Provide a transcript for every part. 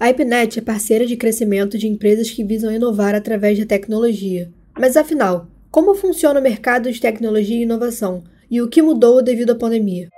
A IPNET é parceira de crescimento de empresas que visam inovar através da tecnologia. Mas afinal, como funciona o mercado de tecnologia e inovação e o que mudou devido à pandemia?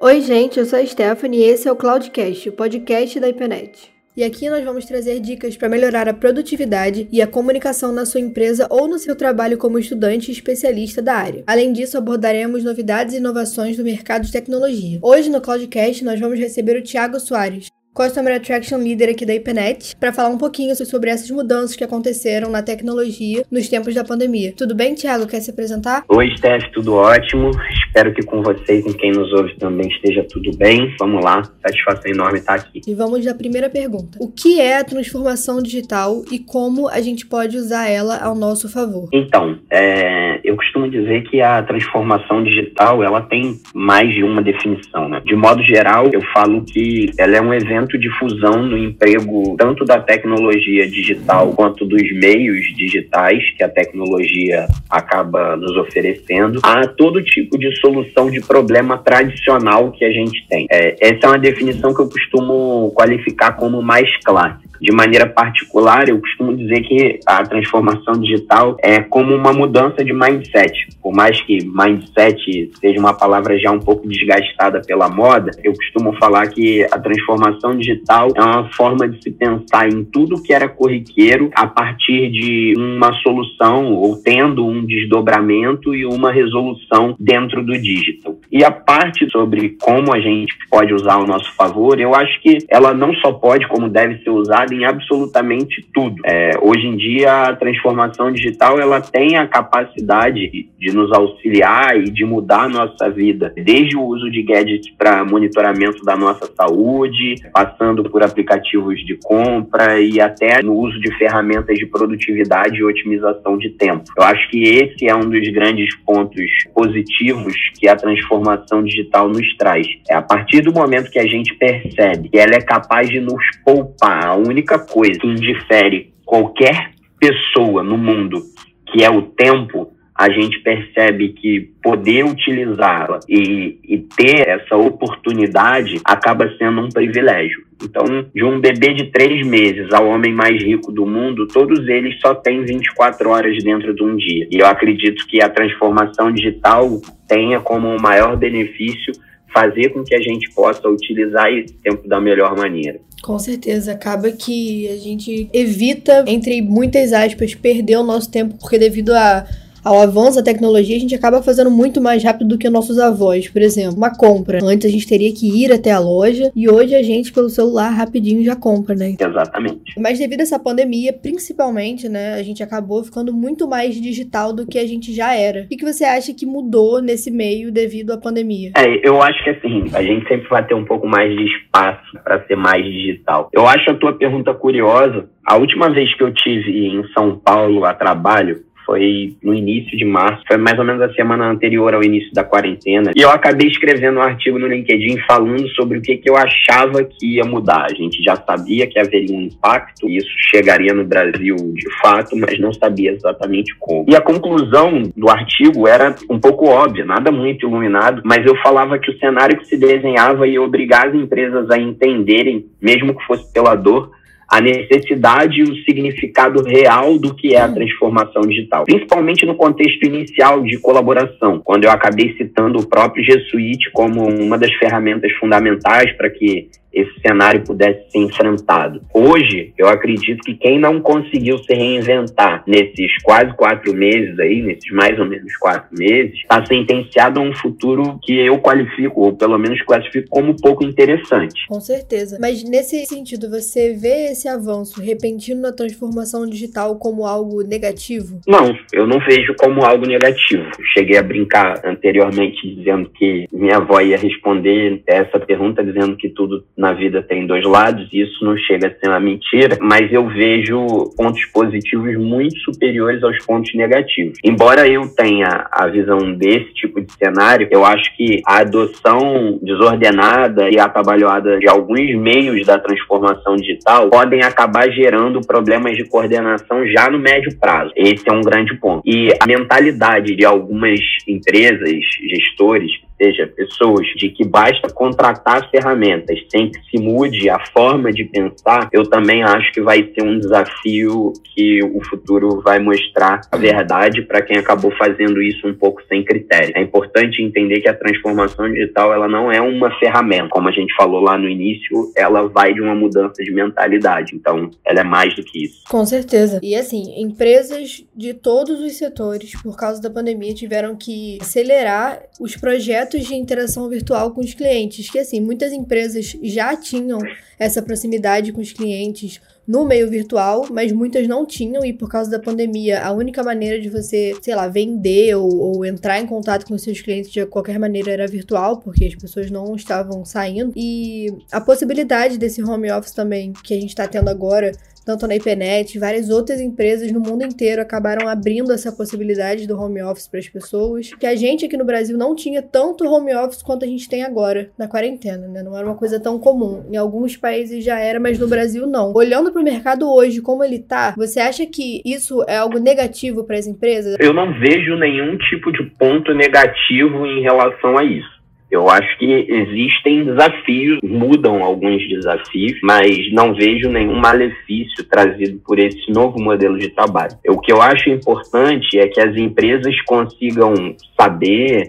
Oi, gente, eu sou a Stephanie e esse é o Cloudcast, o podcast da IPNET. E aqui nós vamos trazer dicas para melhorar a produtividade e a comunicação na sua empresa ou no seu trabalho como estudante e especialista da área. Além disso, abordaremos novidades e inovações do mercado de tecnologia. Hoje no Cloudcast nós vamos receber o Thiago Soares, Customer Attraction Leader aqui da IPNET, para falar um pouquinho sobre essas mudanças que aconteceram na tecnologia nos tempos da pandemia. Tudo bem, Thiago? Quer se apresentar? Oi, Steph, tudo ótimo. Espero que com vocês e quem nos ouve também esteja tudo bem. Vamos lá, satisfação enorme estar aqui. E vamos à primeira pergunta. O que é a transformação digital e como a gente pode usar ela ao nosso favor? Então, é, eu costumo dizer que a transformação digital ela tem mais de uma definição. Né? De modo geral, eu falo que ela é um evento de fusão no emprego tanto da tecnologia digital quanto dos meios digitais que a tecnologia acaba nos oferecendo a todo tipo de solução de problema tradicional que a gente tem. É, essa é uma definição que eu costumo qualificar como mais clássica. De maneira particular, eu costumo dizer que a transformação digital é como uma mudança de mindset. Por mais que mindset seja uma palavra já um pouco desgastada pela moda, eu costumo falar que a transformação digital é uma forma de se pensar em tudo que era corriqueiro a partir de uma solução ou tendo um desdobramento e uma resolução dentro do digital. E a parte sobre como a gente pode usar ao nosso favor, eu acho que ela não só pode, como deve ser usada em absolutamente tudo. É, hoje em dia, a transformação digital ela tem a capacidade de nos auxiliar e de mudar a nossa vida, desde o uso de gadgets para monitoramento da nossa saúde, passando por aplicativos de compra e até no uso de ferramentas de produtividade e otimização de tempo. Eu acho que esse é um dos grandes pontos positivos que a transformação digital nos traz. É a partir do momento que a gente percebe que ela é capaz de nos poupar a única única coisa que indifere qualquer pessoa no mundo, que é o tempo, a gente percebe que poder utilizá-la e, e, ter essa oportunidade acaba sendo um privilégio. Então, de um bebê de três meses ao homem mais rico do mundo, todos eles só têm 24 horas dentro de um dia. E eu acredito que a transformação digital tenha como maior benefício fazer com que a gente possa utilizar esse tempo da melhor maneira. Com certeza, acaba que a gente evita, entre muitas aspas, perder o nosso tempo, porque devido a ao avanço da tecnologia, a gente acaba fazendo muito mais rápido do que nossos avós. Por exemplo, uma compra. Antes a gente teria que ir até a loja e hoje a gente, pelo celular, rapidinho já compra, né? Exatamente. Mas devido a essa pandemia, principalmente, né, a gente acabou ficando muito mais digital do que a gente já era. O que você acha que mudou nesse meio devido à pandemia? É, eu acho que assim, a gente sempre vai ter um pouco mais de espaço para ser mais digital. Eu acho a tua pergunta curiosa. A última vez que eu tive em São Paulo a trabalho, foi no início de março, foi mais ou menos a semana anterior ao início da quarentena. E eu acabei escrevendo um artigo no LinkedIn falando sobre o que, que eu achava que ia mudar. A gente já sabia que haveria um impacto, e isso chegaria no Brasil de fato, mas não sabia exatamente como. E a conclusão do artigo era um pouco óbvia, nada muito iluminado, mas eu falava que o cenário que se desenhava ia obrigar as empresas a entenderem, mesmo que fosse pela dor, a necessidade e o significado real do que é a transformação digital, principalmente no contexto inicial de colaboração, quando eu acabei citando o próprio G Suite como uma das ferramentas fundamentais para que esse cenário pudesse ser enfrentado. Hoje, eu acredito que quem não conseguiu se reinventar nesses quase quatro meses aí, nesses mais ou menos quatro meses, está sentenciado a um futuro que eu qualifico, ou pelo menos classifico como pouco interessante. Com certeza. Mas nesse sentido, você vê esse avanço repentino na transformação digital como algo negativo? Não, eu não vejo como algo negativo. Cheguei a brincar anteriormente dizendo que minha avó ia responder essa pergunta dizendo que tudo na vida tem dois lados, e isso não chega a ser uma mentira, mas eu vejo pontos positivos muito superiores aos pontos negativos. Embora eu tenha a visão desse tipo de cenário, eu acho que a adoção desordenada e atabalhoada de alguns meios da transformação digital podem acabar gerando problemas de coordenação já no médio prazo. Esse é um grande ponto. E a mentalidade de algumas empresas, gestores, seja, pessoas de que basta contratar ferramentas sem que se mude a forma de pensar, eu também acho que vai ser um desafio que o futuro vai mostrar a verdade para quem acabou fazendo isso um pouco sem critério. É importante entender que a transformação digital ela não é uma ferramenta, como a gente falou lá no início, ela vai de uma mudança de mentalidade. Então, ela é mais do que isso. Com certeza. E assim, empresas de todos os setores, por causa da pandemia, tiveram que acelerar os projetos de interação virtual com os clientes, que assim, muitas empresas já tinham essa proximidade com os clientes no meio virtual, mas muitas não tinham e por causa da pandemia, a única maneira de você, sei lá, vender ou, ou, entrar em contato com seus clientes de qualquer maneira era virtual, porque as pessoas não estavam saindo. E a possibilidade desse home office também que a gente está tendo agora tanto na IPNET, várias outras empresas no mundo inteiro acabaram abrindo essa possibilidade do home office para as pessoas, que a gente aqui no Brasil não tinha tanto home office quanto a gente tem agora na quarentena, né? Não era uma coisa tão comum. Em alguns países já era, mas no Brasil não. Olhando para o mercado hoje, como ele tá, você acha que isso é algo negativo para as empresas? Eu não vejo nenhum tipo de ponto negativo em relação a isso. Eu acho que existem desafios, mudam alguns desafios, mas não vejo nenhum malefício trazido por esse novo modelo de trabalho. O que eu acho importante é que as empresas consigam saber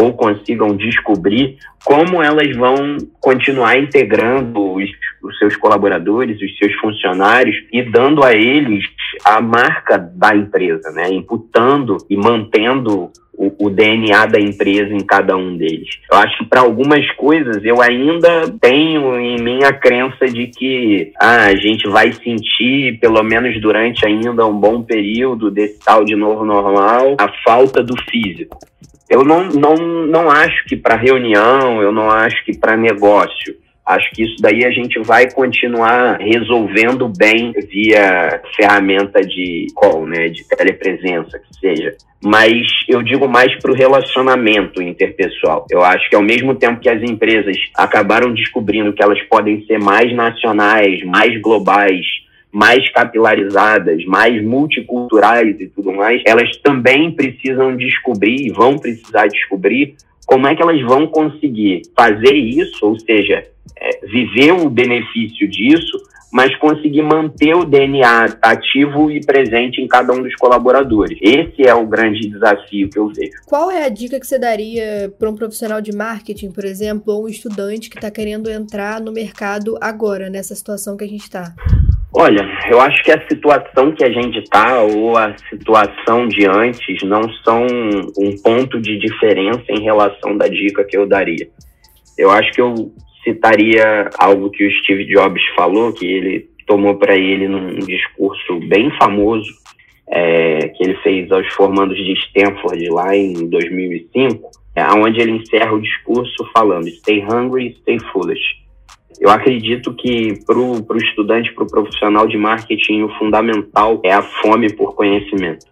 ou consigam descobrir como elas vão continuar integrando os, os, seus colaboradores, os seus funcionários e dando a eles a marca da empresa, né? imputando e mantendo o, o, DNA da empresa em cada um deles. Eu acho que para algumas coisas eu ainda tenho em mim a crença de que ah, a gente vai sentir, pelo menos durante ainda um bom período desse tal de novo normal, a falta do físico. Eu não, não, não acho que para reunião, eu não acho que para negócio. Acho que isso daí a gente vai continuar resolvendo bem via ferramenta de call, né, de telepresença, que seja. Mas eu digo mais para o relacionamento interpessoal. Eu acho que ao mesmo tempo que as empresas acabaram descobrindo que elas podem ser mais nacionais, mais globais, mais capilarizadas, mais multiculturais e tudo mais, elas também precisam descobrir vão precisar descobrir como é que elas vão conseguir fazer isso, ou seja, é, viver o benefício disso, mas conseguir manter o DNA ativo e presente em cada um dos colaboradores. Esse é o grande desafio que eu vejo. Qual é a dica que você daria para um profissional de marketing, por exemplo, ou um estudante que está querendo entrar no mercado agora, nessa situação que a gente está? Olha, eu acho que a situação que a gente está ou a situação de antes não são um ponto de diferença em relação da dica que eu daria. Eu acho que eu citaria algo que o Steve Jobs falou, que ele tomou para ele num discurso bem famoso é, que ele fez aos formandos de Stanford lá em 2005, é, onde ele encerra o discurso falando: Stay hungry, stay foolish. Eu acredito que para o estudante, para o profissional de marketing, o fundamental é a fome por conhecimento.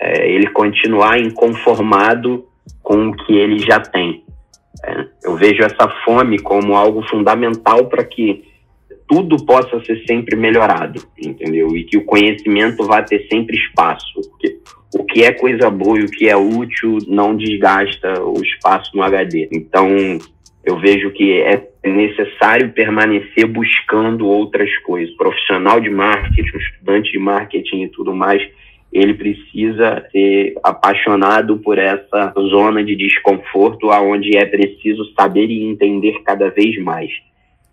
É ele continuar inconformado com o que ele já tem. É, eu vejo essa fome como algo fundamental para que tudo possa ser sempre melhorado, entendeu? E que o conhecimento vá ter sempre espaço. Porque o que é coisa boa e o que é útil não desgasta o espaço no HD. Então, eu vejo que é necessário permanecer buscando outras coisas. Profissional de marketing, estudante de marketing e tudo mais, ele precisa ser apaixonado por essa zona de desconforto, aonde é preciso saber e entender cada vez mais.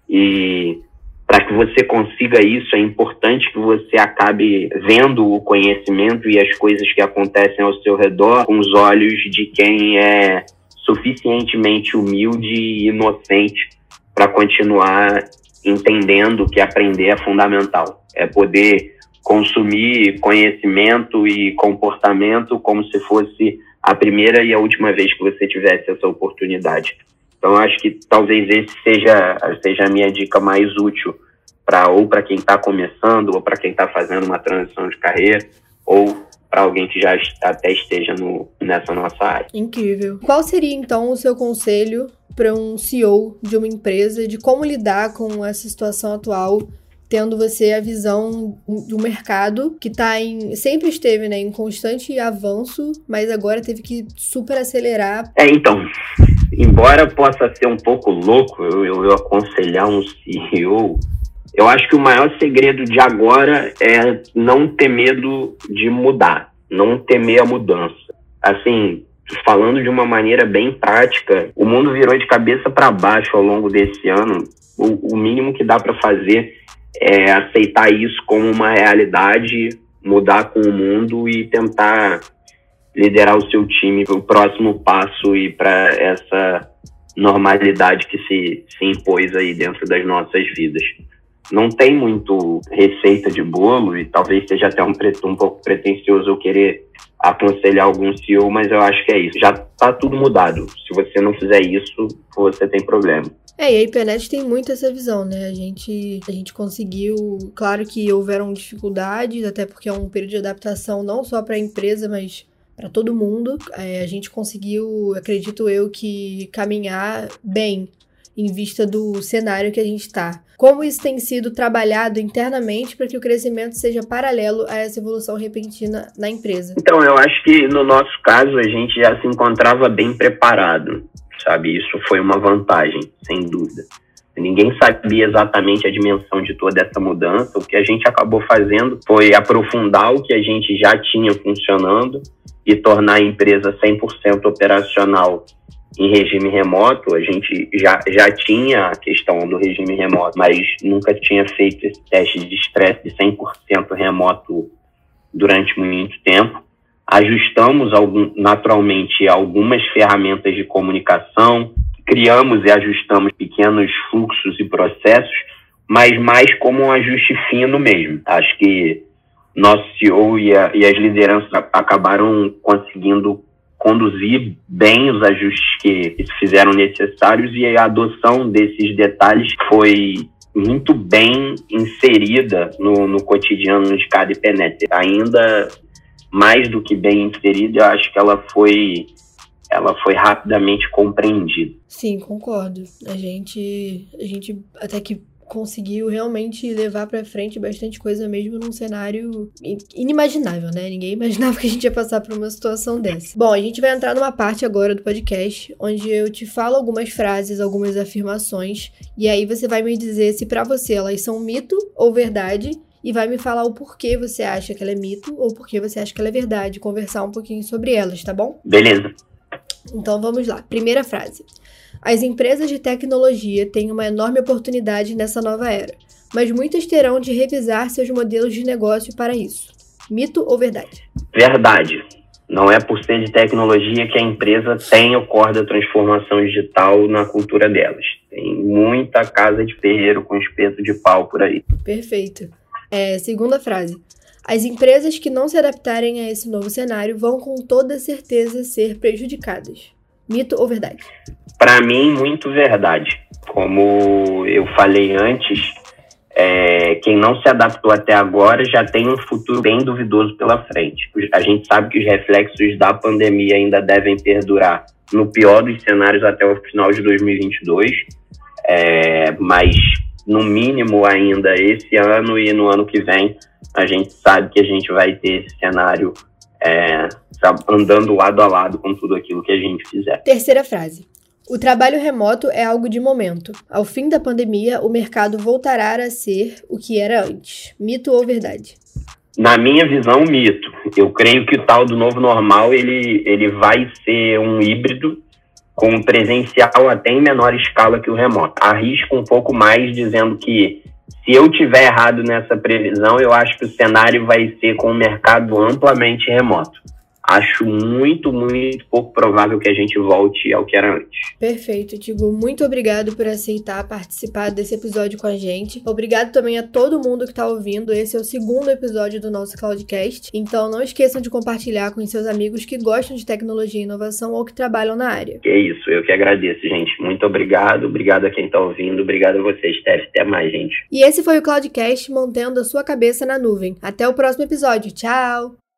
E para que você consiga isso, é importante que você acabe vendo o conhecimento e as coisas que acontecem ao seu redor com os olhos de quem é suficientemente humilde e inocente para continuar entendendo que aprender é fundamental. É poder consumir conhecimento e comportamento como se fosse a primeira e a última vez que você tivesse essa oportunidade. Então, acho que talvez esse seja, seja a minha dica mais útil para ou para quem está começando, ou para quem está fazendo uma transição de carreira, ou para alguém que já até esteja no, nessa nossa área. Incrível. Qual seria então o seu conselho para um CEO de uma empresa de como lidar com essa situação atual? Tendo você a visão do mercado que tá em. sempre esteve né, em constante avanço, mas agora teve que super acelerar. É, então. embora possa ser um pouco louco eu, eu, eu aconselhar um CEO, eu acho que o maior segredo de agora é não ter medo de mudar, não temer a mudança. Assim, falando de uma maneira bem prática, o mundo virou de cabeça para baixo ao longo desse ano. O, o mínimo que dá para fazer é aceitar isso como uma realidade, mudar com o mundo e tentar liderar o seu time para o próximo passo e para essa normalidade que se, se impôs aí dentro das nossas vidas. Não tem muito receita de bolo e talvez seja até um, um pouco pretencioso eu querer aconselhar algum CEO, mas eu acho que é isso. Já está tudo mudado. Se você não fizer isso, você tem problema. É, e a IPNET tem muito essa visão, né? A gente, a gente conseguiu. Claro que houveram dificuldades, até porque é um período de adaptação não só para a empresa, mas para todo mundo. É, a gente conseguiu, acredito eu, que caminhar bem em vista do cenário que a gente está. Como isso tem sido trabalhado internamente para que o crescimento seja paralelo a essa evolução repentina na empresa? Então, eu acho que no nosso caso a gente já se encontrava bem preparado, sabe? Isso foi uma vantagem, sem dúvida. Ninguém sabia exatamente a dimensão de toda essa mudança. O que a gente acabou fazendo foi aprofundar o que a gente já tinha funcionando e tornar a empresa 100% operacional em regime remoto. A gente já, já tinha a questão do regime remoto, mas nunca tinha feito esse teste de estresse de 100% remoto durante muito tempo. Ajustamos algum, naturalmente algumas ferramentas de comunicação, criamos e ajustamos pequenos fluxos e processos, mas mais como um ajuste fino mesmo. Acho que nosso CEO e, a, e as lideranças acabaram conseguindo conduzir bem os ajustes que, se fizeram necessários e a adoção desses detalhes foi muito bem inserida no, no cotidiano de cada IPNET. Ainda mais do que bem inserida, eu acho que ela foi ela foi rapidamente compreendida. Sim, concordo. A gente a gente até que conseguiu realmente levar para frente bastante coisa mesmo num cenário inimaginável, né? Ninguém imaginava que a gente ia passar por uma situação dessa. Bom, a gente vai entrar numa parte agora do podcast onde eu te falo algumas frases, algumas afirmações e aí você vai me dizer se para você elas são mito ou verdade e vai me falar o porquê você acha que ela é mito ou porquê você acha que ela é verdade, conversar um pouquinho sobre elas, tá bom? Beleza. Então vamos lá. Primeira frase. As empresas de tecnologia têm uma enorme oportunidade nessa nova era, mas muitas terão de revisar seus modelos de negócio para isso. Mito ou verdade? Verdade. Não é por ser de tecnologia que a empresa tem o core da transformação digital na cultura delas. Tem muita casa de ferreiro com espeto de pau por aí. Perfeito. É, segunda frase. As empresas que não se adaptarem a esse novo cenário vão com toda certeza ser prejudicadas. Mito ou verdade? Para mim, muito verdade. Como eu falei antes, é, quem não se adaptou até agora já tem um futuro bem duvidoso pela frente. A gente sabe que os reflexos da pandemia ainda devem perdurar, no pior dos cenários, até o final de 2022, é, mas no mínimo ainda esse ano e no ano que vem, a gente sabe que a gente vai ter esse cenário é, andando lado a lado com tudo aquilo que a gente fizer. Terceira frase. O trabalho remoto é algo de momento. Ao fim da pandemia, o mercado voltará a ser o que era antes. Mito ou verdade? Na minha visão, mito. Eu creio que o tal do novo normal ele, ele vai ser um híbrido com presencial até em menor escala que o remoto. Arrisco um pouco mais dizendo que se eu tiver errado nessa previsão, eu acho que o cenário vai ser com o mercado amplamente remoto acho muito, muito pouco provável que a gente volte ao que era antes. Perfeito, Tigo. Muito obrigado por aceitar participar desse episódio com a gente. Obrigado também a todo mundo que está ouvindo. Esse é o segundo episódio do nosso Cloudcast. Então não esqueçam de compartilhar com seus amigos que gostam de tecnologia e inovação ou que trabalham na área. É isso, eu que agradeço, gente. Muito obrigado. Obrigado a quem está ouvindo. Obrigado a vocês, Steph. Até mais, gente. E esse foi o Cloudcast mantendo a sua cabeça na nuvem. Até o próximo episódio. Tchau!